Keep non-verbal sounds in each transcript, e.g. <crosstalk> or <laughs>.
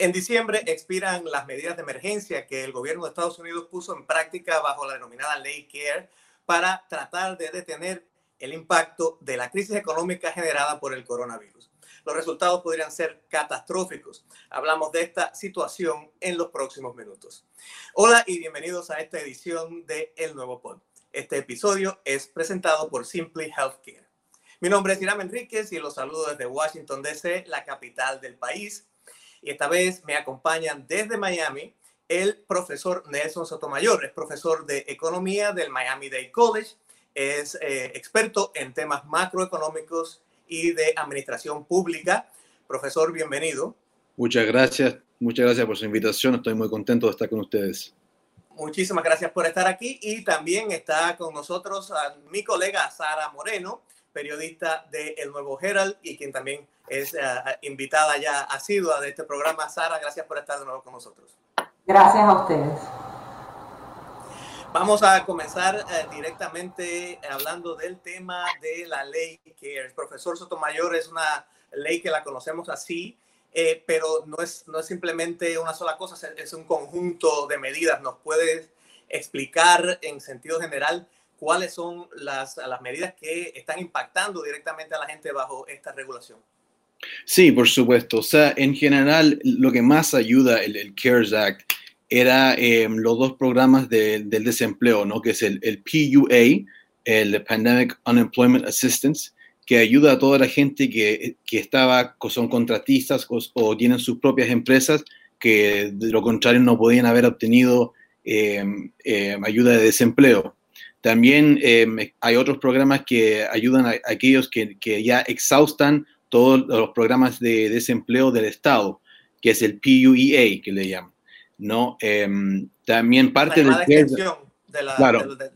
En diciembre expiran las medidas de emergencia que el gobierno de Estados Unidos puso en práctica bajo la denominada Ley CARE para tratar de detener el impacto de la crisis económica generada por el coronavirus. Los resultados podrían ser catastróficos. Hablamos de esta situación en los próximos minutos. Hola y bienvenidos a esta edición de El Nuevo Pod. Este episodio es presentado por Simply Healthcare. Mi nombre es Irán Enríquez y los saludo desde Washington, D.C., la capital del país. Y esta vez me acompañan desde Miami el profesor Nelson Sotomayor. Es profesor de economía del Miami Dade College. Es eh, experto en temas macroeconómicos y de administración pública. Profesor, bienvenido. Muchas gracias. Muchas gracias por su invitación. Estoy muy contento de estar con ustedes. Muchísimas gracias por estar aquí y también está con nosotros mi colega Sara Moreno periodista de El Nuevo Herald y quien también es eh, invitada ya asidua de este programa. Sara, gracias por estar de nuevo con nosotros. Gracias a ustedes. Vamos a comenzar eh, directamente hablando del tema de la ley que el profesor Sotomayor es una ley que la conocemos así, eh, pero no es, no es simplemente una sola cosa, es un conjunto de medidas. ¿Nos puedes explicar en sentido general cuáles son las, las medidas que están impactando directamente a la gente bajo esta regulación. Sí, por supuesto. O sea, en general, lo que más ayuda el, CARES Act era em, los dos programas del desempleo, ¿no? Que es el, el, PUA, el Pandemic Unemployment Assistance, que ayuda a toda la gente que, que estaba, son contratistas o, tienen sus propias empresas, que de lo contrario no podían haber obtenido em, em, ayuda de desempleo. También eh, hay otros programas que ayudan a, aquellos que, que, ya exhaustan todos los programas de desempleo del Estado, que es el PUEA, que le llaman. ¿no? Em, también parte del... De, la, claro. de,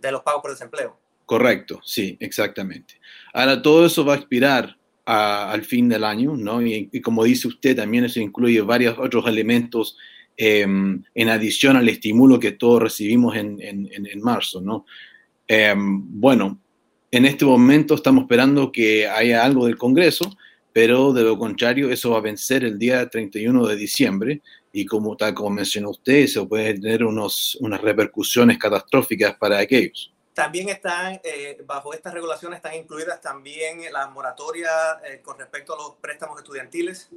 de, los pagos por desempleo. Correcto, sí, exactamente. Ahora, todo eso va a expirar al fin del año, ¿no? Y, y, como dice usted, también eso incluye varios otros elementos Em, en adición al estímulo que todos recibimos en, marzo, ¿no? Em, bueno, en este momento estamos esperando que haya algo del Congreso, pero de lo contrario, eso va a vencer el día 31 de diciembre y como tal como mencionó usted, eso puede tener unos, unas repercusiones catastróficas para aquellos. También están, eh, bajo estas regulaciones, están incluidas también las moratorias eh, con respecto a los préstamos estudiantiles.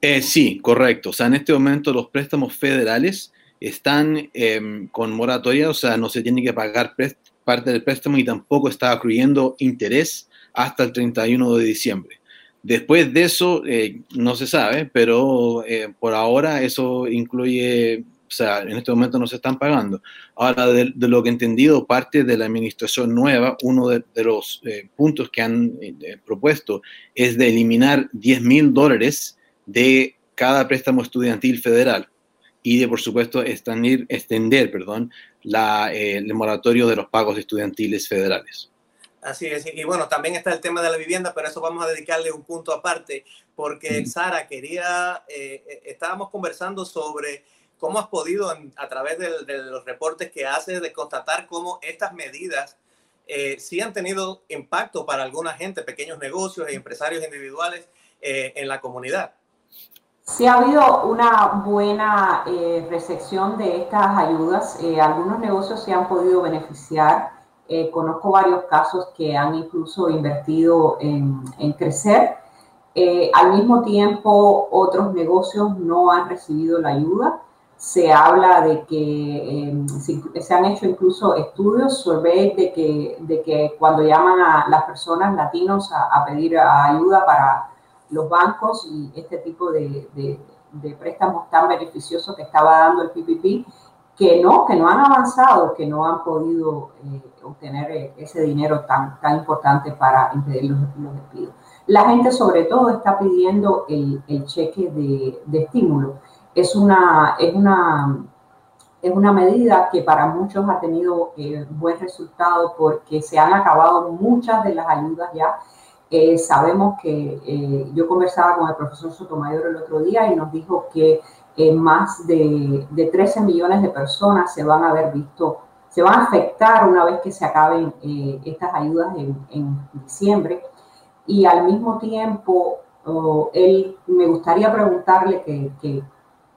Eh, sí, correcto. O sea, en este momento los préstamos federales están em, con moratoria, o sea, no se tiene que pagar parte del préstamo y tampoco está accruyendo interés hasta el 31 de diciembre. Después de eso, eh, no se sabe, pero eh, por ahora eso incluye, o sea, en este momento no se están pagando. Ahora, de, lo que he entendido, parte de la administración nueva, uno de, los puntos que han propuesto es de eliminar 10 mil dólares de cada préstamo estudiantil federal y de, por supuesto, extender, extender perdón, la, eh, el moratorio de los pagos estudiantiles federales. Así es, y bueno, también está el tema de la vivienda, pero eso vamos a dedicarle un punto aparte, porque Sara quería, eh, eh, estábamos conversando sobre cómo has podido, a través de, los reportes que haces, de constatar cómo estas medidas sí han tenido impacto para alguna gente, pequeños negocios y empresarios individuales en la comunidad. Sí ha habido una buena eh, recepción de estas ayudas. Eh, algunos negocios se han podido beneficiar. Eh, conozco varios casos que han incluso invertido en, crecer. al mismo tiempo, otros negocios no han recibido la ayuda. Se habla de que se, han hecho incluso estudios, surveys de que, de que cuando llaman a las personas latinos a pedir ayuda para los bancos y este tipo de, de, préstamos tan beneficiosos que estaba dando el PPP, que no, que no han avanzado, que no han podido eh, obtener eh, ese dinero tan, tan importante para impedir los, despidos. La gente sobre todo está pidiendo el, el cheque de, de, estímulo. Es una, es, una, es una medida que para muchos ha tenido eh, buen resultado porque se han acabado muchas de las ayudas ya eh, sabemos que eh, yo conversaba con el profesor Sotomayor el otro día y nos dijo que eh, más de, de, 13 millones de personas se van a haber visto, se van a afectar una vez que se acaben estas ayudas en, en, diciembre. Y al mismo tiempo, él me gustaría preguntarle que, que,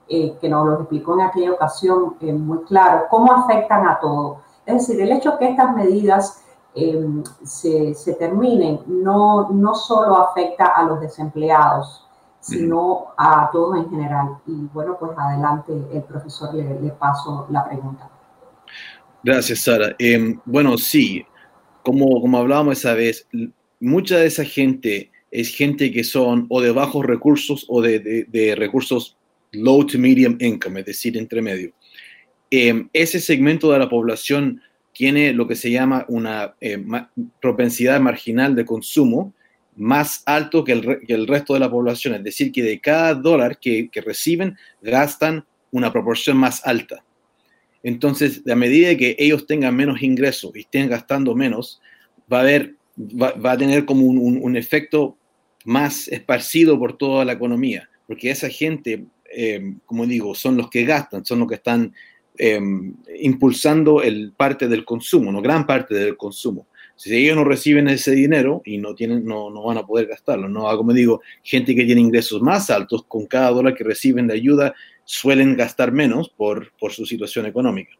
eh, que, nos lo explicó en aquella ocasión eh, muy claro, cómo afectan a todos. Es decir, el hecho que estas medidas em, se, se, terminen no, no solo afecta a los desempleados, sino a todos en general. Y bueno, pues adelante el profesor le, le paso la pregunta. Gracias, Sara. Em, bueno, sí, como, como hablábamos esa vez, mucha de esa gente es gente que son o de bajos recursos o de, recursos low to medium income, es decir, entre medio. Em, ese segmento de la población tiene lo que se llama una eh, propensidad marginal de consumo más alto que el, resto de la población, es decir, que de cada dólar que, reciben gastan una proporción más alta. Entonces, a medida que ellos tengan menos ingresos y estén gastando menos, va a, haber, va, a tener como un efecto más esparcido por toda la economía, porque esa gente, eh, como digo, son los que gastan, son los que están eh, impulsando el parte del consumo, no gran parte del consumo. Si ellos no reciben ese dinero y no, tienen, no, no van a poder gastarlo, ¿no? Como digo, gente que tiene ingresos más altos, con cada dólar que reciben de ayuda, suelen gastar menos por, por su situación económica.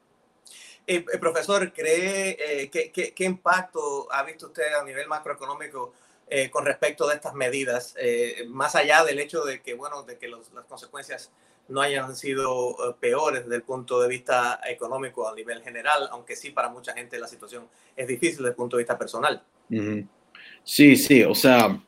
Eh, profesor, ¿cree que, qué impacto ha visto usted a nivel macroeconómico eh, con respecto de estas medidas, eh, más allá del hecho de que, bueno, de que las consecuencias no hayan sido eh, peores desde el punto de vista económico a nivel general, aunque sí para mucha gente la situación es difícil desde el punto de vista personal. Sí, sí, o sea,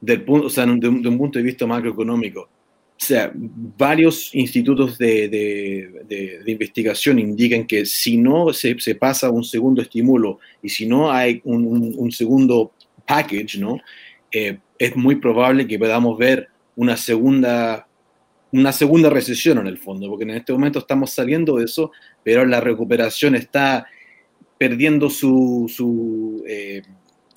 del punto, o sea, de, un, punto de vista macroeconómico, o sea, varios institutos de, de, de, investigación indican que si no se, se, pasa un segundo estímulo y si no hay un, un, un segundo package, ¿no? Eh, es muy probable que podamos ver una segunda, una segunda recesión en el fondo, porque en este momento estamos saliendo de eso, pero la recuperación está perdiendo su... Su, eh,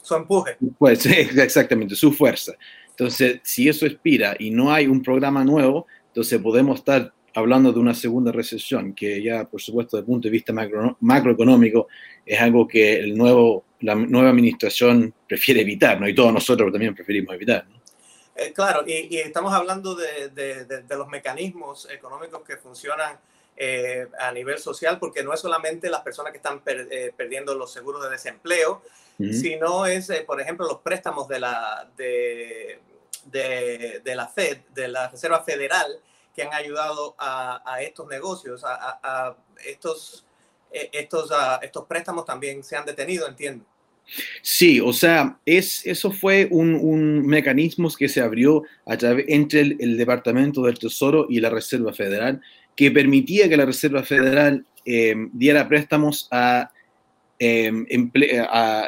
su empuje. Pues, <laughs> exactamente, su fuerza. Entonces, si eso expira y no hay un programa nuevo, entonces podemos estar hablando de una segunda recesión, que ya, por supuesto, desde el punto de vista macro, macroeconómico, es algo que el nuevo la nueva administración prefiere evitar, ¿no? Y todos nosotros también preferimos evitar, ¿no? Eh, claro, y, estamos hablando de, de, los mecanismos económicos que funcionan eh, a nivel social, porque no es solamente las personas que están eh, perdiendo los seguros de desempleo, sino es, por ejemplo, los préstamos de la, de, de, la Fed, de la Reserva Federal, que han ayudado a, a estos negocios, a, a estos estos, estos préstamos también se han detenido, entiendo. Sí, o sea, es, eso fue un, mecanismo que se abrió entre el, Departamento del Tesoro y la Reserva Federal, que permitía que la Reserva Federal eh, diera préstamos a, eh, a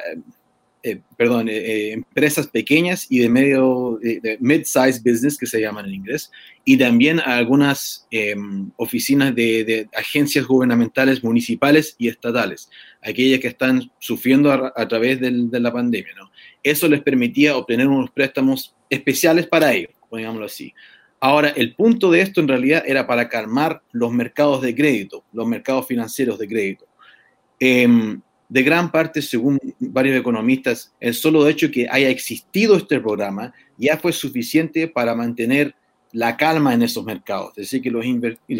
eh, perdón, eh, eh, empresas pequeñas y de medio, de, mid-size business, que se llaman en inglés, y también a algunas em, oficinas de, agencias gubernamentales municipales y estatales, aquellas que están sufriendo a, través de la pandemia. ¿no? Eso les permitía obtener unos préstamos especiales para ellos, digámoslo así. Ahora, el punto de esto en realidad era para calmar los mercados de crédito, los mercados financieros de crédito. Em, de gran parte, según varios economistas, el solo hecho que haya existido este programa ya fue suficiente para mantener la calma en esos mercados. Es decir, que los,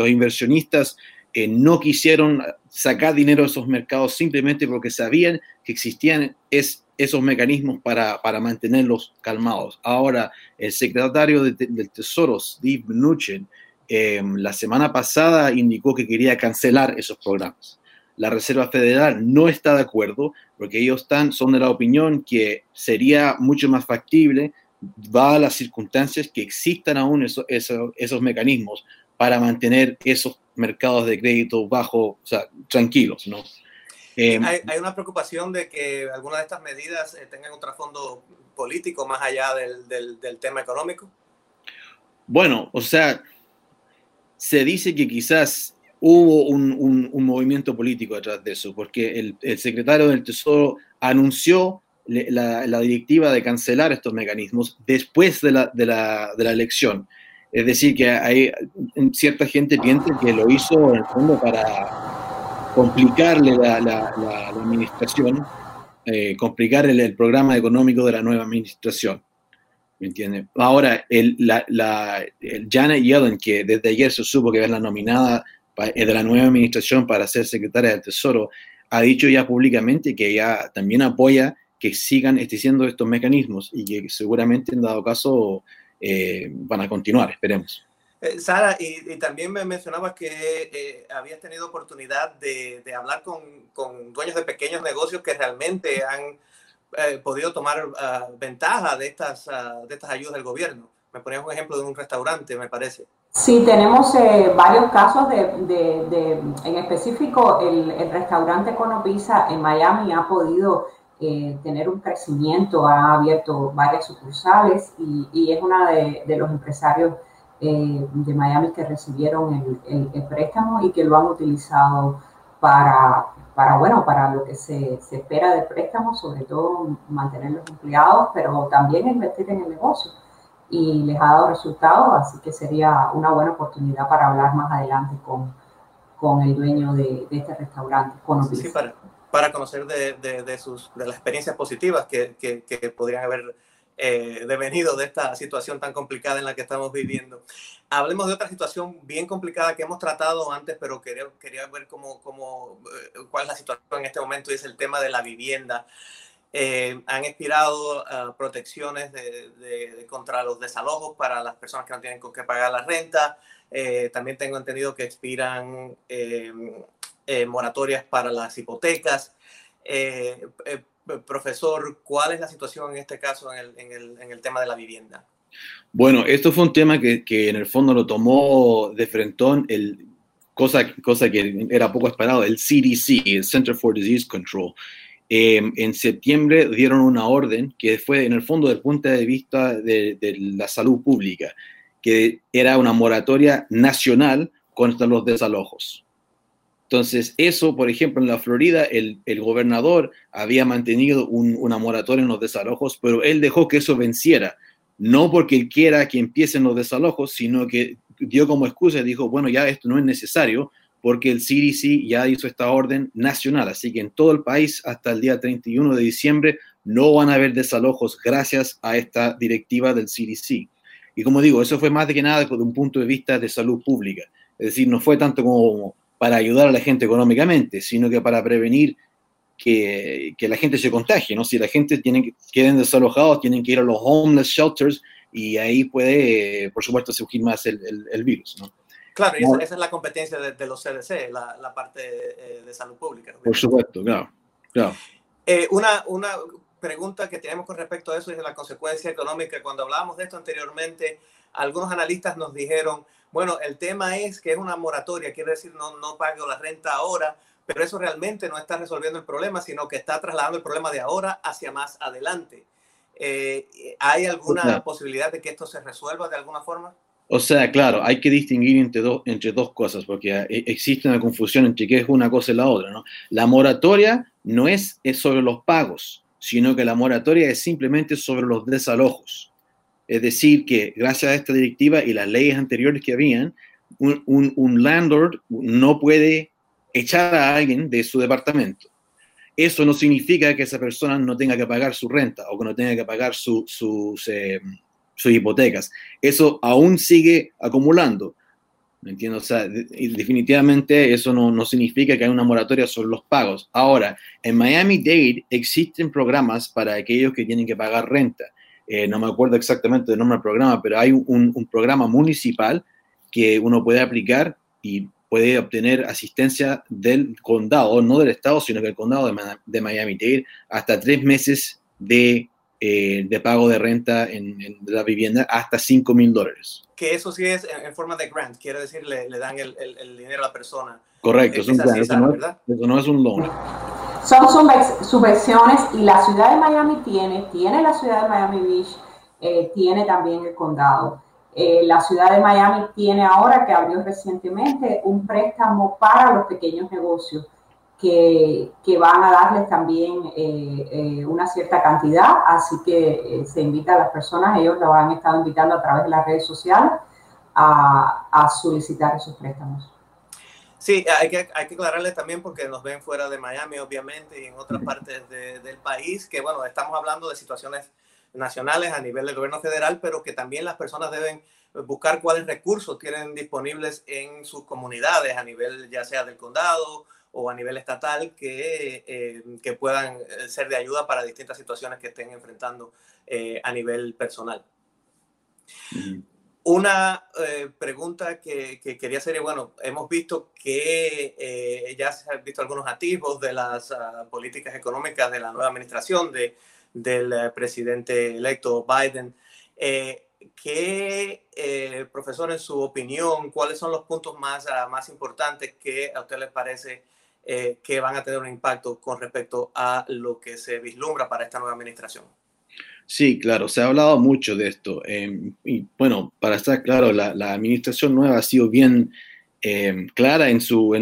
inversionistas eh, no quisieron sacar dinero de esos mercados simplemente porque sabían que existían es, esos mecanismos para, mantenerlos calmados. Ahora, el secretario del Tesoro, Steve Mnuchin, eh, la semana pasada indicó que quería cancelar esos programas la Reserva Federal no está de acuerdo porque ellos están, son de la opinión que sería mucho más factible, a las circunstancias, que existan aún esos, esos, mecanismos para mantener esos mercados de crédito bajo, o sea, tranquilos, ¿no? Em, hay, una preocupación de que algunas de estas medidas eh, tengan un trasfondo político más allá del, del, del, tema económico. Bueno, o sea, se dice que quizás hubo un, un, movimiento político detrás de eso, porque el, el secretario del Tesoro anunció la, la, directiva de cancelar estos mecanismos después de la, de la, de la elección. Es decir, que hay cierta gente piensa que lo hizo en el fondo para complicarle la, la administración, eh, complicar el, el, programa económico de la nueva administración. ¿Me entiendes? Ahora, el, la, la, Janet Yellen, que desde ayer se supo que es la nominada de la nueva administración para ser secretaria del Tesoro, ha dicho ya públicamente que ella también apoya que sigan existiendo estos mecanismos y que seguramente en dado caso eh, van a continuar, esperemos. Eh, Sara, y, también me mencionabas que eh, habías tenido oportunidad de, de hablar con, con, dueños de pequeños negocios que realmente han podido tomar ah, ventaja de estas, uh, de estas ayudas del gobierno. Me ponías un ejemplo de un restaurante, me parece. Sí, tenemos varios casos de, de, de, en específico, el, el restaurante Conopisa en Miami ha podido eh, tener un crecimiento, ha abierto varias sucursales y, es una de, los empresarios eh, de Miami que recibieron el, préstamo y que lo han utilizado para, para bueno, para lo que se, espera del préstamo, sobre todo mantener los empleados, pero también invertir en el negocio. Y les ha dado resultados, así que sería una buena oportunidad para hablar más adelante con, con el dueño de, este restaurante, con sí, para conocer de, de, sus, de las experiencias positivas que, que, podrían haber eh, devenido de esta situación tan complicada en la que estamos viviendo. Hablemos de otra situación bien complicada que hemos tratado antes, pero quería, quería ver cómo, cómo, eh, cuál es la situación en este momento y es el tema de la vivienda. Eh, han expirado ah, protecciones de, contra los desalojos para las personas que no tienen con qué pagar la renta. también tengo entendido que expiran eh, moratorias para las hipotecas. Eh, eh, profesor, ¿cuál es la situación en este caso en el, en, el, en el, tema de la vivienda? Bueno, esto fue un tema que, que en el fondo lo tomó de frentón, el, cosa, cosa que era poco esperado, el CDC, el Center for Disease Control. En septiembre dieron una orden que fue en el fondo del punto de vista de, la salud pública, que era una moratoria nacional contra los desalojos. Entonces, eso, por ejemplo, en la Florida, el, gobernador había mantenido una moratoria en los desalojos, pero él dejó que eso venciera. No porque él quiera que empiecen los desalojos, sino que dio como excusa dijo, bueno, ya esto no es necesario porque el CDC ya hizo esta orden nacional. Así que en todo el país, hasta el día 31 de diciembre, no van a haber desalojos gracias a esta directiva del CDC. Y como digo, eso fue más de que nada desde un punto de vista de salud pública. Es decir, no fue tanto como para ayudar a la gente económicamente, sino que para prevenir que, que la gente se contagie, ¿no? Si la gente tiene, queden desalojados, tienen que ir a los homeless shelters y ahí puede, por supuesto, surgir más el, el, virus, ¿no? Claro, y esa, es la competencia de, los CDC, la, la parte eh, de salud pública. Por supuesto, claro. claro. Eh, una, una pregunta que tenemos con respecto a eso es la consecuencia económica. Cuando hablábamos de esto anteriormente, algunos analistas nos dijeron, bueno, el tema es que es una moratoria, quiere decir no, no pago la renta ahora, pero eso realmente no está resolviendo el problema, sino que está trasladando el problema de ahora hacia más adelante. Eh, ¿Hay alguna posibilidad de que esto se resuelva de alguna forma? O sea, claro, hay que distinguir entre, dos entre dos cosas, porque e, existe una confusión entre qué es una cosa y la otra. ¿no? La moratoria no es, es sobre los pagos, sino que la moratoria es simplemente sobre los desalojos. Es decir, que gracias a esta directiva y las leyes anteriores que habían, un, landlord no puede echar a alguien de su departamento. Eso no significa que esa persona no tenga que pagar su renta o que no tenga que pagar sus, eh, sus hipotecas. Eso aún sigue acumulando. ¿Me entiendes? O sea, definitivamente eso no, no, significa que hay una moratoria sobre los pagos. Ahora, en Miami-Dade existen programas para aquellos que tienen que pagar renta. Eh, no me acuerdo exactamente del nombre del programa, pero hay un, programa municipal que uno puede aplicar y puede obtener asistencia del condado, no del estado, sino del condado de, Miami-Dade, hasta tres meses de, eh, de, pago de renta en, la vivienda, hasta 5 mil dólares. Que eso sí es en, forma de grant, quiere decir le, le dan el, el, dinero a la persona. Correcto, es un grant, eso, no, eso no es un loan. Son subvenciones y la ciudad de Miami tiene, tiene la ciudad de Miami Beach, eh, tiene también el condado. Eh, la ciudad de Miami tiene ahora, que abrió recientemente, un préstamo para los pequeños negocios que, van a darles también eh, una cierta cantidad, así que se invita a las personas, ellos lo han estado invitando a través de las redes sociales a, solicitar esos préstamos. Sí, hay que, hay que aclararles también porque nos ven fuera de Miami, obviamente, y en otras partes del país, que bueno, estamos hablando de situaciones nacionales a nivel del gobierno federal, pero que también las personas deben buscar cuáles recursos tienen disponibles en sus comunidades a nivel ya sea del condado o a nivel estatal que, eh, que puedan eh, ser de ayuda para distintas situaciones que estén enfrentando eh, a nivel personal. Una pregunta que, que, quería hacer, bueno, hemos visto que ya se han visto algunos atisbos de las ah, políticas económicas de la nueva administración de, del presidente electo Biden. ¿Qué, profesor, en su opinión, cuáles son los puntos más, ah, más importantes que a usted les parece eh, que van a tener un impacto con respecto a lo que se vislumbra para esta nueva administración. Sí, claro, se ha hablado mucho de esto. Em, y bueno, para estar claro, la, administración nueva ha sido bien em, clara en su,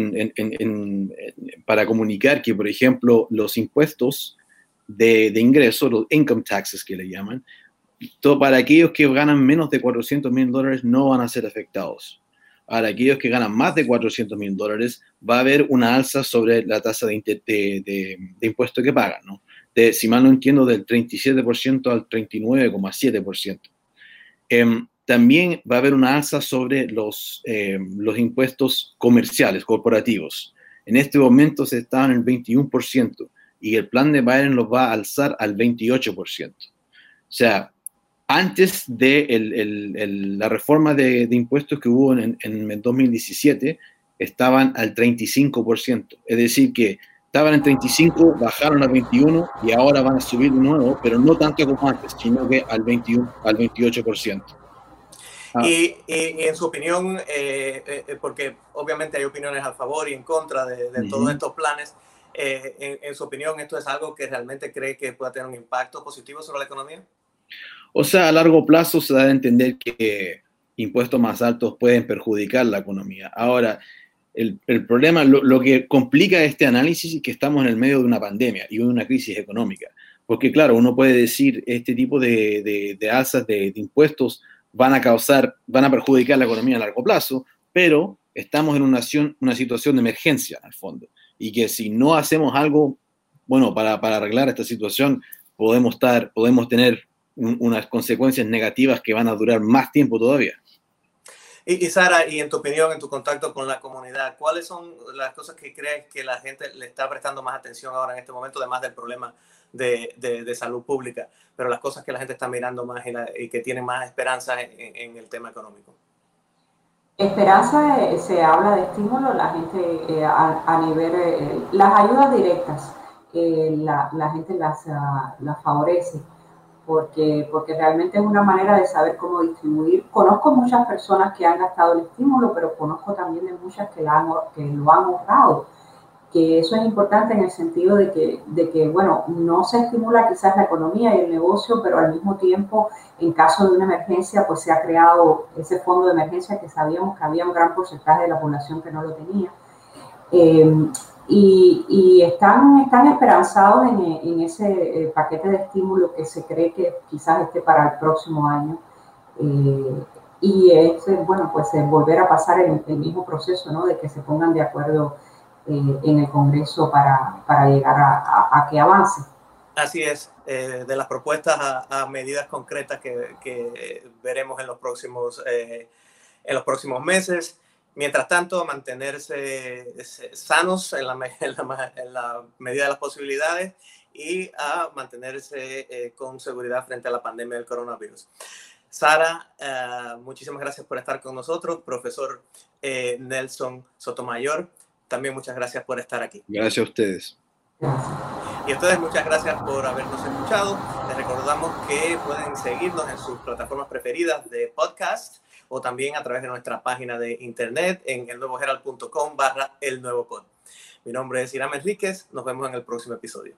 para comunicar que, por ejemplo, los impuestos de, de ingreso, los income taxes que le llaman, todo, para aquellos que ganan menos de 400 mil dólares no van a ser afectados. Ahora, aquellos que ganan más de 400 mil dólares, va a haber una alza sobre la tasa de, de, impuesto que pagan, ¿no? De, si mal no entiendo, del 37% al 39,7%. Em, también va a haber una alza sobre los, em, los impuestos comerciales, corporativos. En este momento se están en el 21% y el plan de Biden los va a alzar al 28%. O sea, antes de la reforma de, impuestos que hubo en, en, 2017, estaban al 35%. Es decir, que estaban en 35, bajaron a 21 y ahora van a subir de nuevo, pero no tanto como antes, sino que al 21, al 28%. Ah. Y, en su opinión, eh, eh, porque obviamente hay opiniones a favor y en contra de, todos estos planes, eh, en, en, su opinión, ¿esto es algo que realmente cree que pueda tener un impacto positivo sobre la economía? O sea, a largo plazo se da a entender que impuestos más altos pueden perjudicar la economía. Ahora, el, problema, lo, que complica este análisis es que estamos en el medio de una pandemia y de una crisis económica. Porque claro, uno puede decir, este tipo de, de, alzas de, impuestos van a causar, van a perjudicar la economía a largo plazo, pero estamos en una, una situación de emergencia, al fondo. Y que si no hacemos algo, bueno, para, para arreglar esta situación, podemos, estar, podemos tener unas consecuencias negativas que van a durar más tiempo todavía. Y, Sara, y en tu opinión, en tu contacto con la comunidad, ¿cuáles son las cosas que crees que la gente le está prestando más atención ahora en este momento, además del problema de, de, salud pública, pero las cosas que la gente está mirando más y, que tienen más esperanza en, el tema económico? Esperanza, eh, se habla de estímulo, la gente eh, a, nivel, eh, las ayudas directas, la, la, gente las, ah, las favorece porque, porque realmente es una manera de saber cómo distribuir. Conozco muchas personas que han gastado el estímulo, pero conozco también de muchas que, lo han ahorrado. Que eso es importante en el sentido de que, de que, bueno, no se estimula quizás la economía y el negocio, pero al mismo tiempo, en caso de una emergencia, pues se ha creado ese fondo de emergencia que sabíamos que había un gran porcentaje de la población que no lo tenía. Eh, y, están, están esperanzados en, ese eh, paquete de estímulo que se cree que quizás esté para el próximo año. Eh, y es, bueno, pues volver a pasar el, mismo proceso, ¿no? De que se pongan de acuerdo eh, en el Congreso para, para llegar a, que avance. Así es, de las propuestas a, medidas concretas que, que, veremos en los próximos, en los próximos meses. Mientras tanto, mantenerse sanos <laughs> en la, medida de las posibilidades y a mantenerse eh, con seguridad frente a la pandemia del coronavirus. Sara, eh, muchísimas gracias por estar con nosotros. Profesor eh, Nelson Sotomayor, también muchas gracias por estar aquí. Gracias a ustedes. Y a ustedes muchas gracias por habernos escuchado. Recordamos que pueden seguirnos en sus plataformas preferidas de podcast o también a través de nuestra página de internet en elnuevoherald.com barra el nuevo. Mi nombre es Irán Enríquez, nos vemos en el próximo episodio.